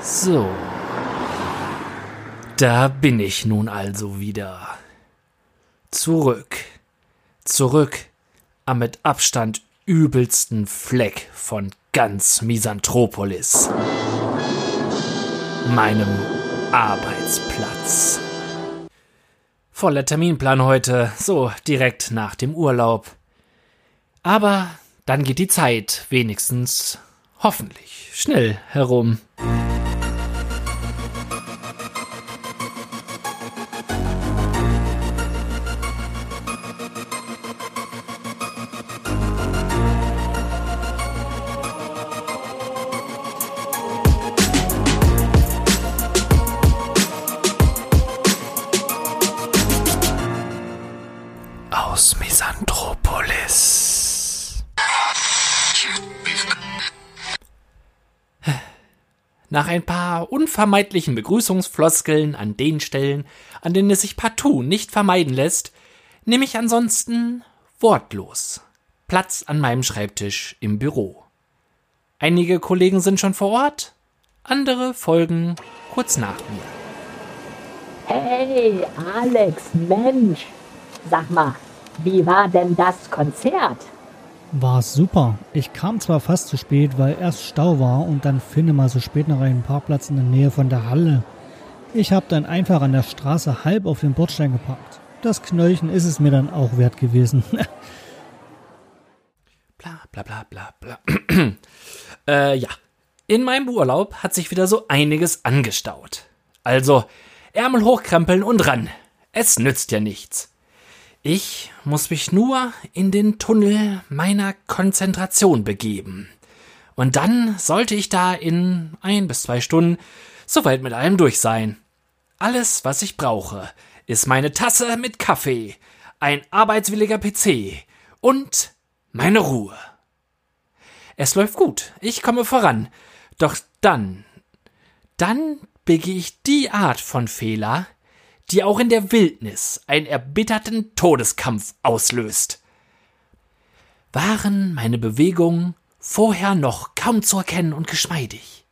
So. Da bin ich nun also wieder. Zurück. Zurück am mit Abstand übelsten Fleck von ganz Misanthropolis. Meinem Arbeitsplatz. Voller Terminplan heute, so direkt nach dem Urlaub. Aber dann geht die Zeit wenigstens hoffentlich schnell herum. Nach ein paar unvermeidlichen Begrüßungsfloskeln an den Stellen, an denen es sich partout nicht vermeiden lässt, nehme ich ansonsten wortlos Platz an meinem Schreibtisch im Büro. Einige Kollegen sind schon vor Ort, andere folgen kurz nach mir. Hey, Alex, Mensch, sag mal, wie war denn das Konzert? War super. Ich kam zwar fast zu spät, weil erst Stau war und dann finde mal so spät noch einen Parkplatz in der Nähe von der Halle. Ich habe dann einfach an der Straße halb auf den Bordstein gepackt. Das Knöllchen ist es mir dann auch wert gewesen. bla bla bla bla bla. äh, ja. In meinem Urlaub hat sich wieder so einiges angestaut. Also, Ärmel hochkrempeln und ran. Es nützt ja nichts. Ich muss mich nur in den Tunnel meiner Konzentration begeben. Und dann sollte ich da in ein bis zwei Stunden soweit mit allem durch sein. Alles, was ich brauche, ist meine Tasse mit Kaffee, ein arbeitswilliger PC und meine Ruhe. Es läuft gut, ich komme voran. Doch dann, dann begehe ich die Art von Fehler, die auch in der Wildnis einen erbitterten Todeskampf auslöst. Waren meine Bewegungen vorher noch kaum zu erkennen und geschmeidig,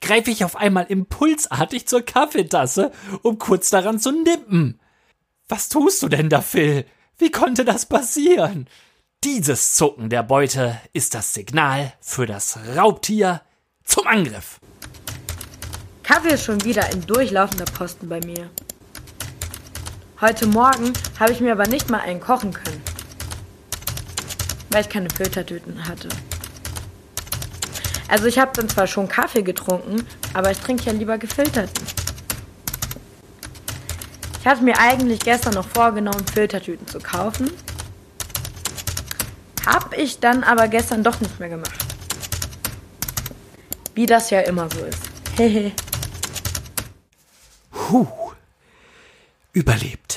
greife ich auf einmal impulsartig zur Kaffeetasse, um kurz daran zu nippen. Was tust du denn da, Phil? Wie konnte das passieren? Dieses Zucken der Beute ist das Signal für das Raubtier zum Angriff. Kaffee ist schon wieder ein durchlaufender Posten bei mir. Heute Morgen habe ich mir aber nicht mal einen kochen können, weil ich keine Filtertüten hatte. Also ich habe dann zwar schon Kaffee getrunken, aber ich trinke ja lieber gefilterten. Ich hatte mir eigentlich gestern noch vorgenommen, Filtertüten zu kaufen. Hab ich dann aber gestern doch nicht mehr gemacht. Wie das ja immer so ist. Hehe. Puh. Überlebt.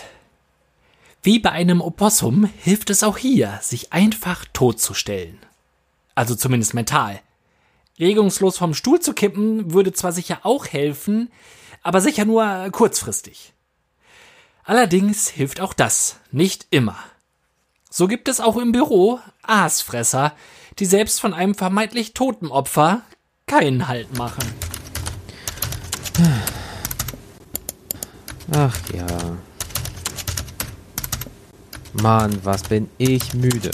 Wie bei einem Opossum hilft es auch hier, sich einfach totzustellen. Also zumindest mental. Regungslos vom Stuhl zu kippen würde zwar sicher auch helfen, aber sicher nur kurzfristig. Allerdings hilft auch das nicht immer. So gibt es auch im Büro Aasfresser, die selbst von einem vermeintlich toten Opfer keinen Halt machen. Ach ja. Mann, was bin ich müde.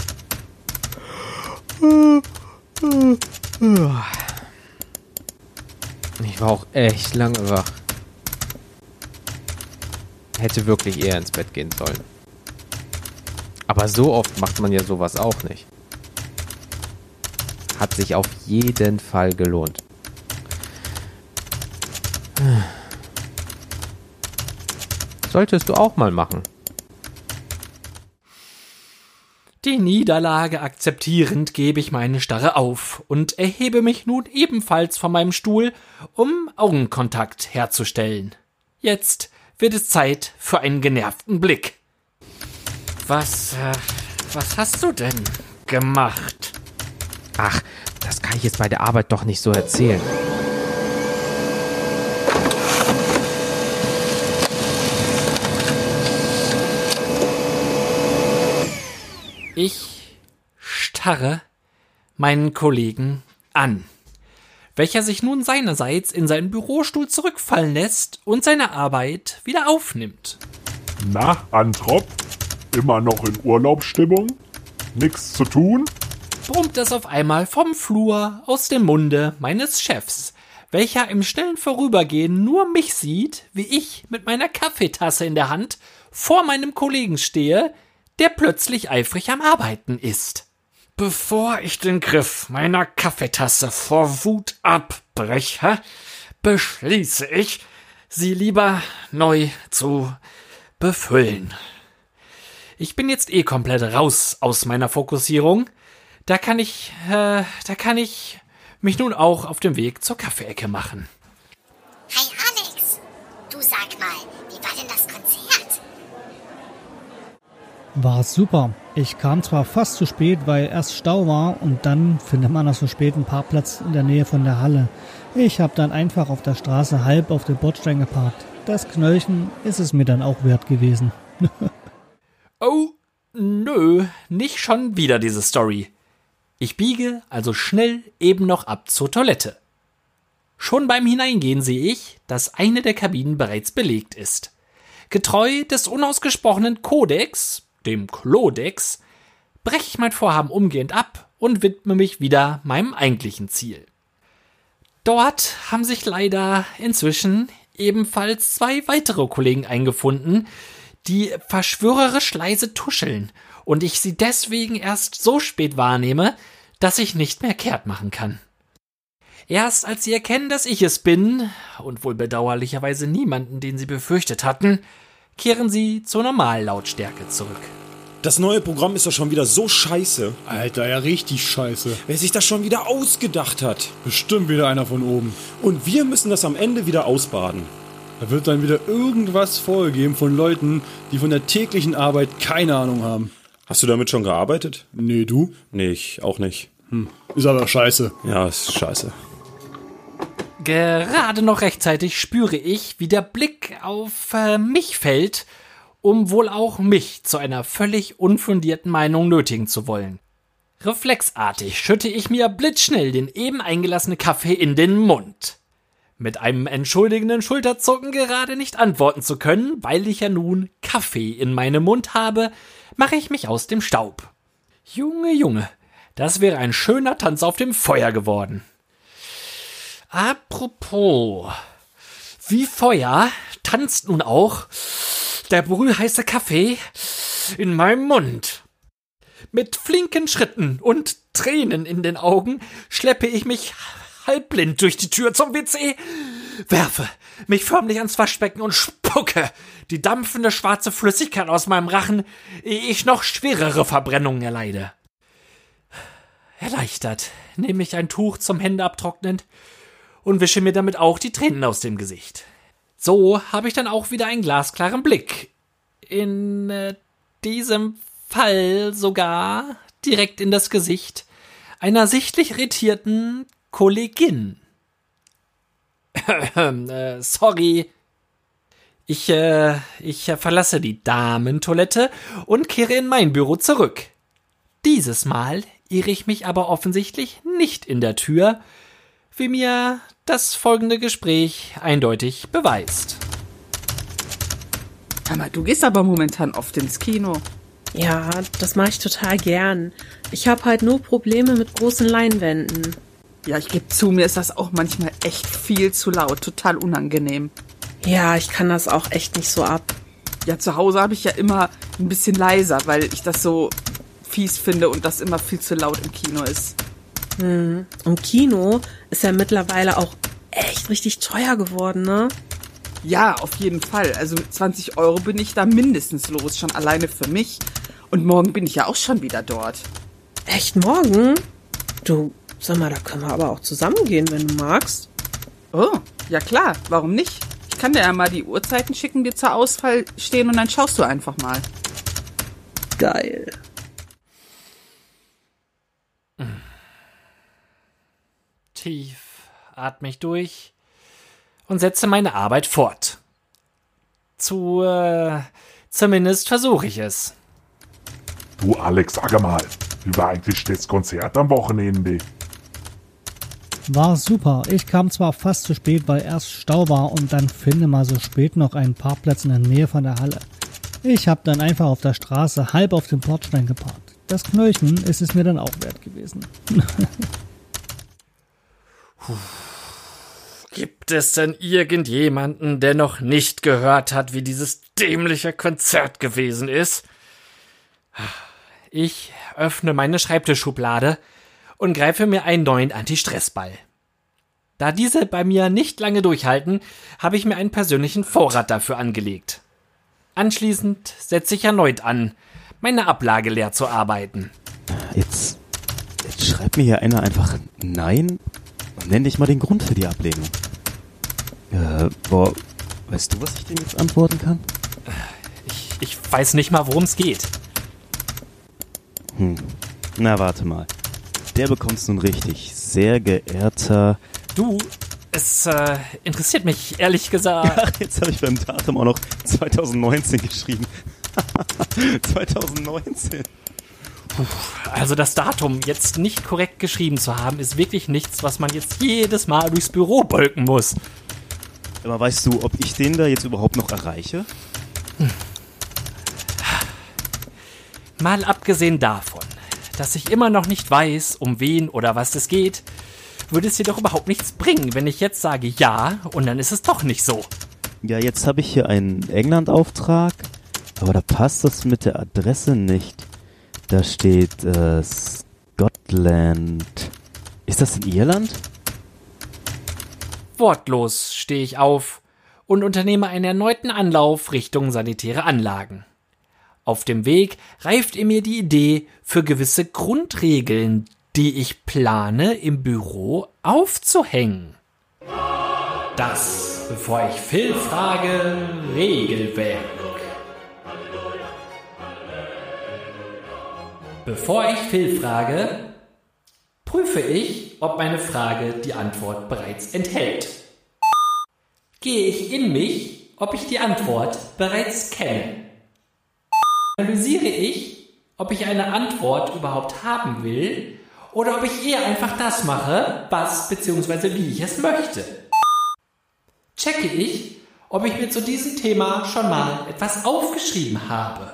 Ich war auch echt lange wach. Hätte wirklich eher ins Bett gehen sollen. Aber so oft macht man ja sowas auch nicht. Hat sich auf jeden Fall gelohnt. Solltest du auch mal machen. Die Niederlage akzeptierend gebe ich meine Starre auf und erhebe mich nun ebenfalls von meinem Stuhl, um Augenkontakt herzustellen. Jetzt wird es Zeit für einen genervten Blick. Was, äh, was hast du denn gemacht? Ach, das kann ich jetzt bei der Arbeit doch nicht so erzählen. Ich starre meinen Kollegen an, welcher sich nun seinerseits in seinen Bürostuhl zurückfallen lässt und seine Arbeit wieder aufnimmt. Na, Antrop? Immer noch in Urlaubsstimmung? Nix zu tun? brummt es auf einmal vom Flur aus dem Munde meines Chefs, welcher im schnellen Vorübergehen nur mich sieht, wie ich mit meiner Kaffeetasse in der Hand vor meinem Kollegen stehe, der plötzlich eifrig am Arbeiten ist. Bevor ich den Griff meiner Kaffeetasse vor Wut abbreche, beschließe ich, sie lieber neu zu befüllen. Ich bin jetzt eh komplett raus aus meiner Fokussierung. Da kann ich, äh, da kann ich mich nun auch auf dem Weg zur Kaffeeecke machen. Hi Alex, du sag mal, wie war denn das Konzert? War super. Ich kam zwar fast zu spät, weil erst Stau war und dann findet man nach so spät einen Parkplatz in der Nähe von der Halle. Ich habe dann einfach auf der Straße halb auf dem Bordstein geparkt. Das Knöllchen ist es mir dann auch wert gewesen. Oh, nö, nicht schon wieder diese Story. Ich biege also schnell eben noch ab zur Toilette. Schon beim Hineingehen sehe ich, dass eine der Kabinen bereits belegt ist. Getreu des unausgesprochenen Kodex, dem Klodex, breche ich mein Vorhaben umgehend ab und widme mich wieder meinem eigentlichen Ziel. Dort haben sich leider inzwischen ebenfalls zwei weitere Kollegen eingefunden, die verschwörerisch leise tuscheln und ich sie deswegen erst so spät wahrnehme, dass ich nicht mehr kehrt machen kann. Erst als sie erkennen, dass ich es bin, und wohl bedauerlicherweise niemanden, den sie befürchtet hatten, kehren sie zur Normallautstärke zurück. Das neue Programm ist doch schon wieder so scheiße. Alter, ja richtig scheiße. Wer sich das schon wieder ausgedacht hat. Bestimmt wieder einer von oben. Und wir müssen das am Ende wieder ausbaden. Da wird dann wieder irgendwas vorgegeben von Leuten, die von der täglichen Arbeit keine Ahnung haben. Hast du damit schon gearbeitet? Nee, du? Nee, ich auch nicht. Hm. Ist aber scheiße. Ja, ist scheiße. Gerade noch rechtzeitig spüre ich, wie der Blick auf äh, mich fällt, um wohl auch mich zu einer völlig unfundierten Meinung nötigen zu wollen. Reflexartig schütte ich mir blitzschnell den eben eingelassenen Kaffee in den Mund. Mit einem entschuldigenden Schulterzucken gerade nicht antworten zu können, weil ich ja nun Kaffee in meinem Mund habe, mache ich mich aus dem Staub. Junge, Junge, das wäre ein schöner Tanz auf dem Feuer geworden. Apropos, wie Feuer tanzt nun auch der brühheiße Kaffee in meinem Mund. Mit flinken Schritten und Tränen in den Augen schleppe ich mich halbblind durch die Tür zum WC, werfe mich förmlich ans Waschbecken und spucke die dampfende schwarze Flüssigkeit aus meinem Rachen, ehe ich noch schwerere Verbrennungen erleide. Erleichtert nehme ich ein Tuch zum Hände abtrocknen und wische mir damit auch die Tränen aus dem Gesicht. So habe ich dann auch wieder einen glasklaren Blick. In äh, diesem Fall sogar direkt in das Gesicht einer sichtlich irritierten Kollegin. äh, sorry. Ich, äh, ich verlasse die Damentoilette und kehre in mein Büro zurück. Dieses Mal irre ich mich aber offensichtlich nicht in der Tür, wie mir das folgende Gespräch eindeutig beweist. Aber du gehst aber momentan oft ins Kino. Ja, das mache ich total gern. Ich habe halt nur Probleme mit großen Leinwänden. Ja, ich gebe zu, mir ist das auch manchmal echt viel zu laut, total unangenehm. Ja, ich kann das auch echt nicht so ab. Ja, zu Hause habe ich ja immer ein bisschen leiser, weil ich das so fies finde und das immer viel zu laut im Kino ist. Hm. Und Kino ist ja mittlerweile auch echt richtig teuer geworden, ne? Ja, auf jeden Fall. Also mit 20 Euro bin ich da mindestens los, schon alleine für mich. Und morgen bin ich ja auch schon wieder dort. Echt morgen? Du, sag mal, da können wir aber auch zusammengehen, wenn du magst. Oh, ja klar, warum nicht? Ich kann dir ja mal die Uhrzeiten schicken, die zur Ausfall stehen und dann schaust du einfach mal. Geil. Tief atme ich durch und setze meine Arbeit fort. Zu, äh, zumindest versuche ich es. Du Alex, sag mal, wie war eigentlich das Konzert am Wochenende? War super. Ich kam zwar fast zu spät, weil erst Stau war und dann finde mal so spät noch einen Parkplatz in der Nähe von der Halle. Ich habe dann einfach auf der Straße halb auf dem Bordstein geparkt. Das Knöllchen ist es mir dann auch wert gewesen. Gibt es denn irgendjemanden, der noch nicht gehört hat, wie dieses dämliche Konzert gewesen ist? Ich öffne meine Schreibtischschublade und greife mir einen neuen Anti-Stress-Ball. Da diese bei mir nicht lange durchhalten, habe ich mir einen persönlichen Vorrat dafür angelegt. Anschließend setze ich erneut an, meine Ablage leer zu arbeiten. Jetzt, jetzt schreibt mir hier einer einfach Nein nenn dich mal den Grund für die Ablehnung. Äh, boah, weißt du, was ich dem jetzt antworten kann? Ich, ich weiß nicht mal, worum es geht. Hm. Na, warte mal. Der bekommt's nun richtig. Sehr geehrter. Du, es äh, interessiert mich ehrlich gesagt. Ach, jetzt habe ich beim Datum auch noch 2019 geschrieben. 2019. Also das Datum jetzt nicht korrekt geschrieben zu haben, ist wirklich nichts, was man jetzt jedes Mal durchs Büro bolken muss. Aber weißt du, ob ich den da jetzt überhaupt noch erreiche? Hm. Mal abgesehen davon, dass ich immer noch nicht weiß, um wen oder was es geht, würde es jedoch überhaupt nichts bringen, wenn ich jetzt sage ja und dann ist es doch nicht so. Ja, jetzt habe ich hier einen England-Auftrag, aber da passt das mit der Adresse nicht. Da steht äh, Scotland. Ist das in Irland? Wortlos stehe ich auf und unternehme einen erneuten Anlauf Richtung sanitäre Anlagen. Auf dem Weg reift in mir die Idee für gewisse Grundregeln, die ich plane im Büro aufzuhängen. Das, bevor ich Phil frage, Regelwerk. Bevor ich Phil frage, prüfe ich, ob meine Frage die Antwort bereits enthält. Gehe ich in mich, ob ich die Antwort bereits kenne. Analysiere ich, ob ich eine Antwort überhaupt haben will oder ob ich eher einfach das mache, was bzw. wie ich es möchte. Checke ich, ob ich mir zu diesem Thema schon mal etwas aufgeschrieben habe.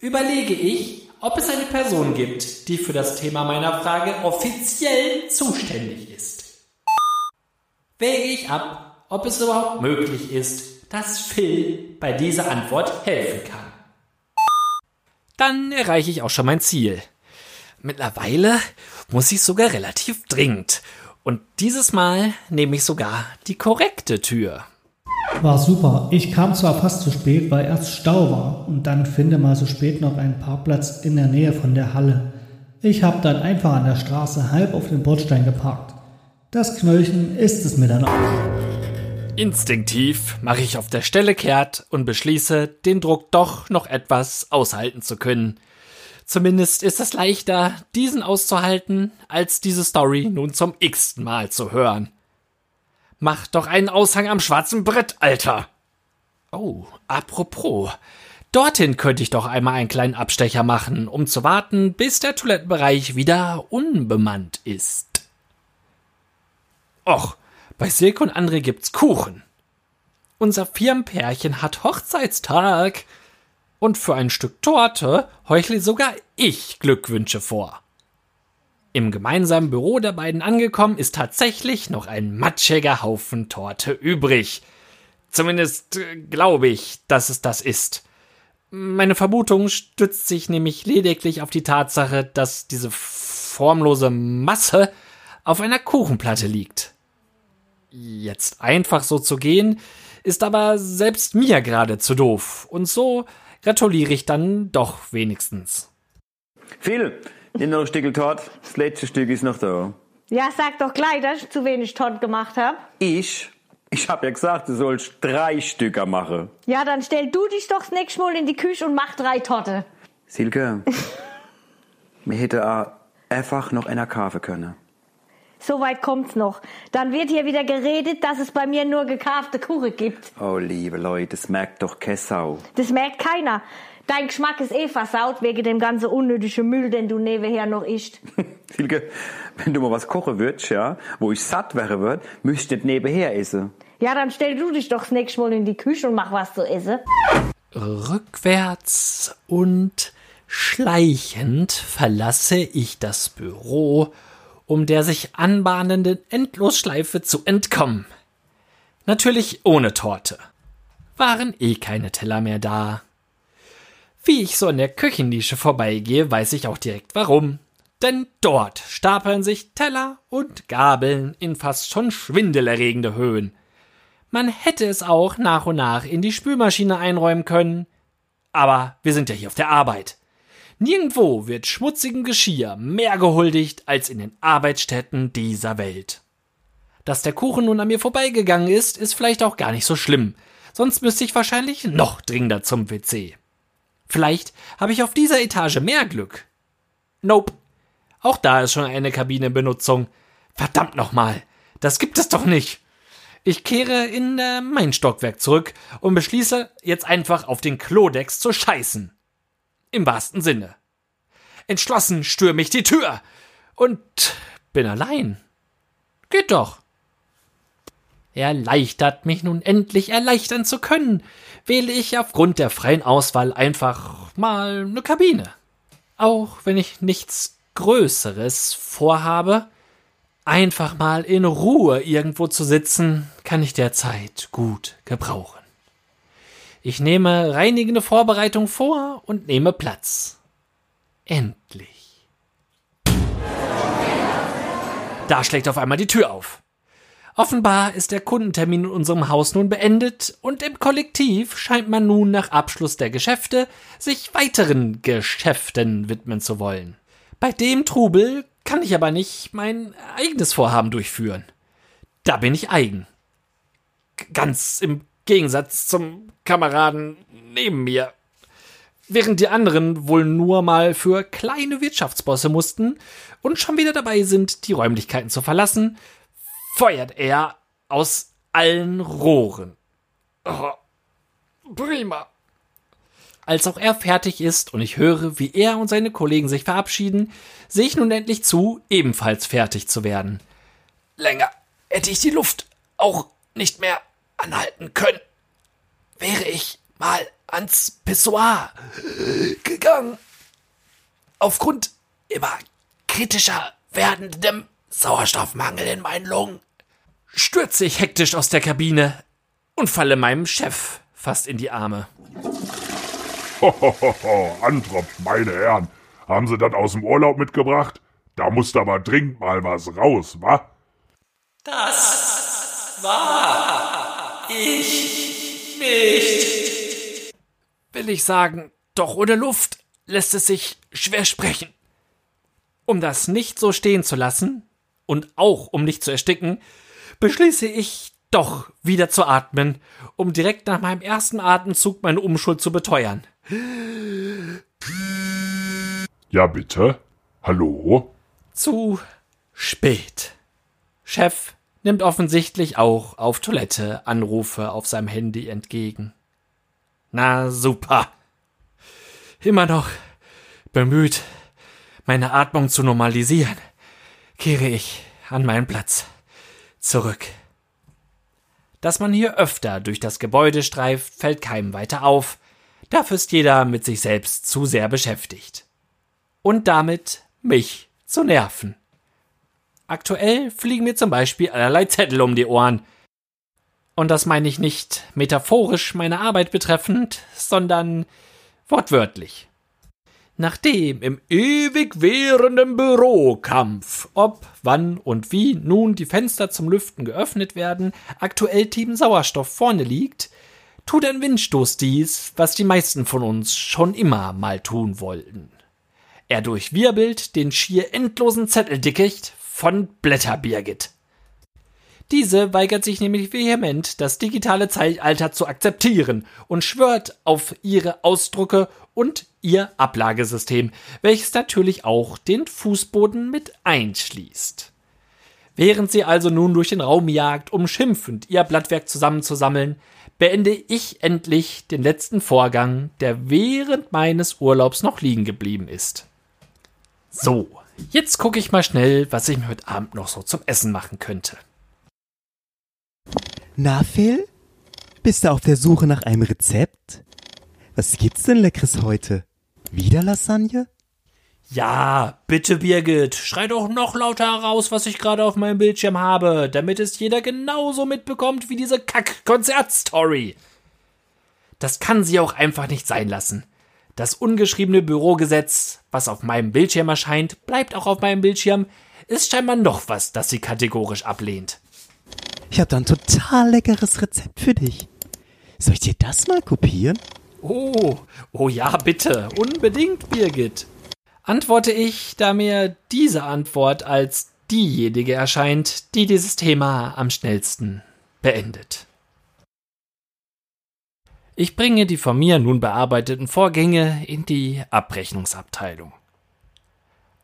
Überlege ich, ob es eine Person gibt, die für das Thema meiner Frage offiziell zuständig ist. Wäge ich ab, ob es überhaupt möglich ist, dass Phil bei dieser Antwort helfen kann. Dann erreiche ich auch schon mein Ziel. Mittlerweile muss ich sogar relativ dringend. Und dieses Mal nehme ich sogar die korrekte Tür. War super. Ich kam zwar fast zu spät, weil erst Stau war und dann finde mal so spät noch einen Parkplatz in der Nähe von der Halle. Ich habe dann einfach an der Straße halb auf den Bordstein geparkt. Das Knöllchen ist es mir dann auch. Instinktiv mache ich auf der Stelle kehrt und beschließe, den Druck doch noch etwas aushalten zu können. Zumindest ist es leichter, diesen auszuhalten, als diese Story nun zum x-ten Mal zu hören. Mach doch einen Aushang am schwarzen Brett, Alter. Oh, apropos. Dorthin könnte ich doch einmal einen kleinen Abstecher machen, um zu warten, bis der Toilettenbereich wieder unbemannt ist. Och, bei Silke und André gibt's Kuchen. Unser Firmenpärchen hat Hochzeitstag. Und für ein Stück Torte heuchle sogar ich Glückwünsche vor. Im gemeinsamen Büro der beiden angekommen, ist tatsächlich noch ein matschiger Haufen Torte übrig. Zumindest äh, glaube ich, dass es das ist. Meine Vermutung stützt sich nämlich lediglich auf die Tatsache, dass diese formlose Masse auf einer Kuchenplatte liegt. Jetzt einfach so zu gehen, ist aber selbst mir gerade zu doof, und so gratuliere ich dann doch wenigstens. Phil, Nimm noch ein Stück Tort. Das letzte Stück ist noch da. Ja, sag doch gleich, dass ich zu wenig Tort gemacht habe. Ich? Ich hab ja gesagt, du sollst drei Stücker machen. Ja, dann stell du dich doch das nächste Mal in die Küche und mach drei Torte. Silke, mir hätte auch einfach noch einer kaufen können. So weit kommt's noch. Dann wird hier wieder geredet, dass es bei mir nur gekaufte Kuchen gibt. Oh, liebe Leute, das merkt doch keine Sau. Das merkt keiner. Dein Geschmack ist eh versaut wegen dem ganzen unnötigen Müll, den du nebenher noch isst. Silke, wenn du mal was kochen würdest, ja, wo ich satt wäre würd, müsst ihr nicht nebenher essen. Ja, dann stell du dich doch das nächste Mal in die Küche und mach was zu essen. Rückwärts und schleichend verlasse ich das Büro, um der sich anbahnenden Endlosschleife zu entkommen. Natürlich ohne Torte. Waren eh keine Teller mehr da. Wie ich so in der Küchennische vorbeigehe, weiß ich auch direkt warum. Denn dort stapeln sich Teller und Gabeln in fast schon schwindelerregende Höhen. Man hätte es auch nach und nach in die Spülmaschine einräumen können. Aber wir sind ja hier auf der Arbeit. Nirgendwo wird schmutzigem Geschirr mehr gehuldigt als in den Arbeitsstätten dieser Welt. Dass der Kuchen nun an mir vorbeigegangen ist, ist vielleicht auch gar nicht so schlimm. Sonst müsste ich wahrscheinlich noch dringender zum WC. Vielleicht habe ich auf dieser Etage mehr Glück. Nope. Auch da ist schon eine Kabine in Benutzung. Verdammt nochmal. Das gibt es doch nicht. Ich kehre in äh, mein Stockwerk zurück und beschließe jetzt einfach auf den Klodex zu scheißen. Im wahrsten Sinne. Entschlossen stürme ich die Tür und bin allein. Geht doch. Erleichtert mich nun endlich erleichtern zu können, wähle ich aufgrund der freien Auswahl einfach mal eine Kabine. Auch wenn ich nichts Größeres vorhabe, einfach mal in Ruhe irgendwo zu sitzen, kann ich derzeit gut gebrauchen. Ich nehme reinigende Vorbereitung vor und nehme Platz. Endlich. Da schlägt auf einmal die Tür auf. Offenbar ist der Kundentermin in unserem Haus nun beendet und im Kollektiv scheint man nun nach Abschluss der Geschäfte sich weiteren Geschäften widmen zu wollen. Bei dem Trubel kann ich aber nicht mein eigenes Vorhaben durchführen. Da bin ich eigen. Ganz im Gegensatz zum Kameraden neben mir. Während die anderen wohl nur mal für kleine Wirtschaftsbosse mussten und schon wieder dabei sind, die Räumlichkeiten zu verlassen, feuert er aus allen Rohren. Oh, prima. Als auch er fertig ist und ich höre, wie er und seine Kollegen sich verabschieden, sehe ich nun endlich zu, ebenfalls fertig zu werden. Länger hätte ich die Luft auch nicht mehr anhalten können. Wäre ich mal ans Pissoir gegangen. Aufgrund immer kritischer werdendem Sauerstoffmangel in meinen Lungen. Stürze ich hektisch aus der Kabine und falle meinem Chef fast in die Arme. Hohoho, Antropf, meine Herren. Haben Sie das aus dem Urlaub mitgebracht? Da muss aber dringend mal was raus, wa? Das war ich nicht. Will ich sagen, doch ohne Luft lässt es sich schwer sprechen. Um das nicht so stehen zu lassen, und auch um nicht zu ersticken, beschließe ich doch wieder zu atmen, um direkt nach meinem ersten Atemzug meine Umschuld zu beteuern. Ja, bitte? Hallo? Zu spät. Chef nimmt offensichtlich auch auf Toilette Anrufe auf seinem Handy entgegen. Na super. Immer noch bemüht, meine Atmung zu normalisieren kehre ich an meinen Platz zurück. Dass man hier öfter durch das Gebäude streift, fällt keinem weiter auf. Dafür ist jeder mit sich selbst zu sehr beschäftigt. Und damit mich zu nerven. Aktuell fliegen mir zum Beispiel allerlei Zettel um die Ohren. Und das meine ich nicht metaphorisch meine Arbeit betreffend, sondern wortwörtlich. Nachdem im ewig währenden Bürokampf, ob, wann und wie nun die Fenster zum Lüften geöffnet werden, aktuell Team Sauerstoff vorne liegt, tut ein Windstoß dies, was die meisten von uns schon immer mal tun wollten. Er durchwirbelt den schier endlosen Zetteldickicht von Blätterbirgit. Diese weigert sich nämlich vehement, das digitale Zeitalter zu akzeptieren und schwört auf ihre Ausdrucke und ihr Ablagesystem, welches natürlich auch den Fußboden mit einschließt. Während sie also nun durch den Raum jagt, um schimpfend ihr Blattwerk zusammenzusammeln, beende ich endlich den letzten Vorgang, der während meines Urlaubs noch liegen geblieben ist. So, jetzt gucke ich mal schnell, was ich mir heute Abend noch so zum Essen machen könnte. Na, Phil? Bist du auf der Suche nach einem Rezept? Was gibt's denn Leckeres heute? Wieder Lasagne? Ja, bitte Birgit, schrei doch noch lauter heraus, was ich gerade auf meinem Bildschirm habe, damit es jeder genauso mitbekommt wie diese Kack-Konzert-Story. Das kann sie auch einfach nicht sein lassen. Das ungeschriebene Bürogesetz, was auf meinem Bildschirm erscheint, bleibt auch auf meinem Bildschirm, ist scheinbar noch was, das sie kategorisch ablehnt. Ich habe da ein total leckeres Rezept für dich. Soll ich dir das mal kopieren? Oh, oh ja, bitte, unbedingt, Birgit. Antworte ich, da mir diese Antwort als diejenige erscheint, die dieses Thema am schnellsten beendet. Ich bringe die von mir nun bearbeiteten Vorgänge in die Abrechnungsabteilung.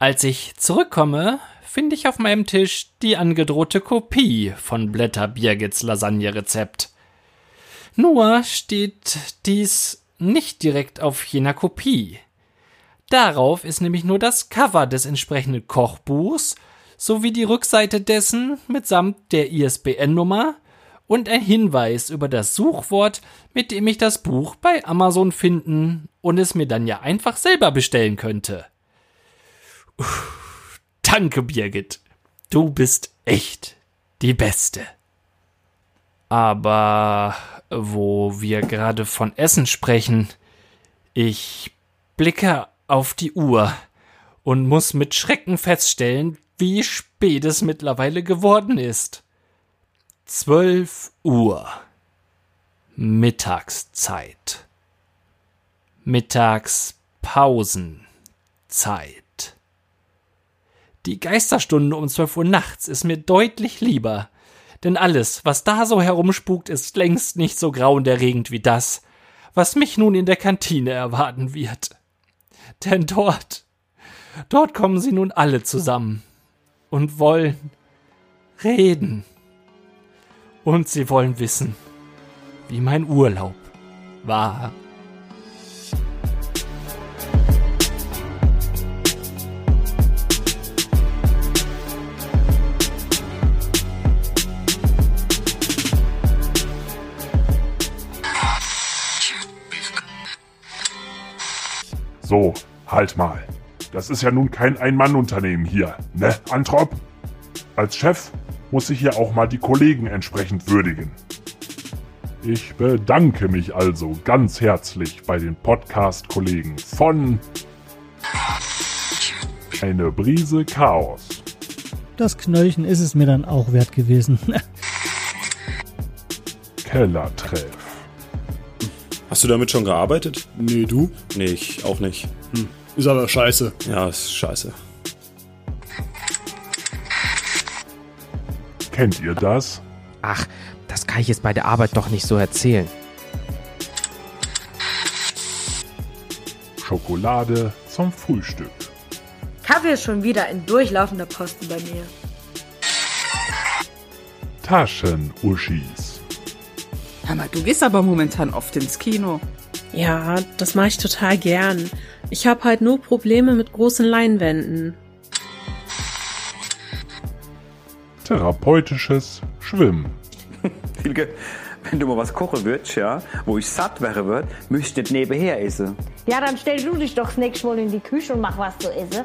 Als ich zurückkomme, finde ich auf meinem Tisch die angedrohte Kopie von Blätter Birgits Lasagne-Rezept. Nur steht dies nicht direkt auf jener Kopie. Darauf ist nämlich nur das Cover des entsprechenden Kochbuchs sowie die Rückseite dessen mitsamt der ISBN-Nummer und ein Hinweis über das Suchwort, mit dem ich das Buch bei Amazon finden und es mir dann ja einfach selber bestellen könnte. Uff, danke, Birgit. Du bist echt die Beste. Aber wo wir gerade von Essen sprechen, ich blicke auf die Uhr und muss mit Schrecken feststellen, wie spät es mittlerweile geworden ist. Zwölf Uhr. Mittagszeit. Mittagspausenzeit. Die Geisterstunde um zwölf Uhr nachts ist mir deutlich lieber, denn alles, was da so herumspukt, ist längst nicht so grauenerregend wie das, was mich nun in der Kantine erwarten wird. Denn dort, dort kommen sie nun alle zusammen und wollen reden. Und sie wollen wissen, wie mein Urlaub war. So, halt mal. Das ist ja nun kein Ein-Mann-Unternehmen hier, ne, Antrop? Als Chef muss ich hier auch mal die Kollegen entsprechend würdigen. Ich bedanke mich also ganz herzlich bei den Podcast-Kollegen von Eine Brise Chaos. Das Knöllchen ist es mir dann auch wert gewesen. Kellertreff. Hast du damit schon gearbeitet? Nee, du? Nee, ich auch nicht. Hm. Ist aber scheiße. Ja, ist scheiße. Kennt ihr das? Ach, das kann ich jetzt bei der Arbeit doch nicht so erzählen. Schokolade zum Frühstück. Kaffee ist schon wieder ein durchlaufender Posten bei mir. Taschenuschis. Hammer, du gehst aber momentan oft ins Kino. Ja, das mache ich total gern. Ich habe halt nur Probleme mit großen Leinwänden. Therapeutisches Schwimmen. Hilke, wenn du mal was kochen würdest, ja, wo ich satt wäre wird, müsste ich nebenher essen. Ja, dann stell du dich doch das nächste Mal in die Küche und mach was zu essen.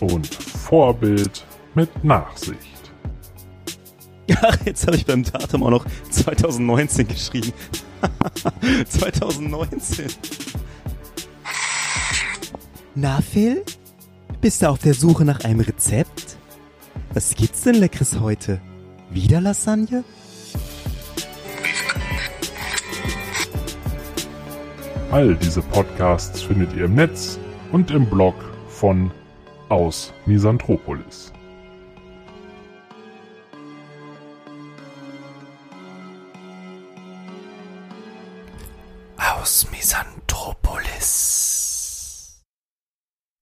Und Vorbild mit Nachsicht. Ach, jetzt habe ich beim Datum auch noch 2019 geschrieben. 2019. Na, Phil? Bist du auf der Suche nach einem Rezept? Was gibt's denn Leckeres heute? Wieder Lasagne? All diese Podcasts findet ihr im Netz und im Blog von Aus Misanthropolis. Aus Misanthropolis.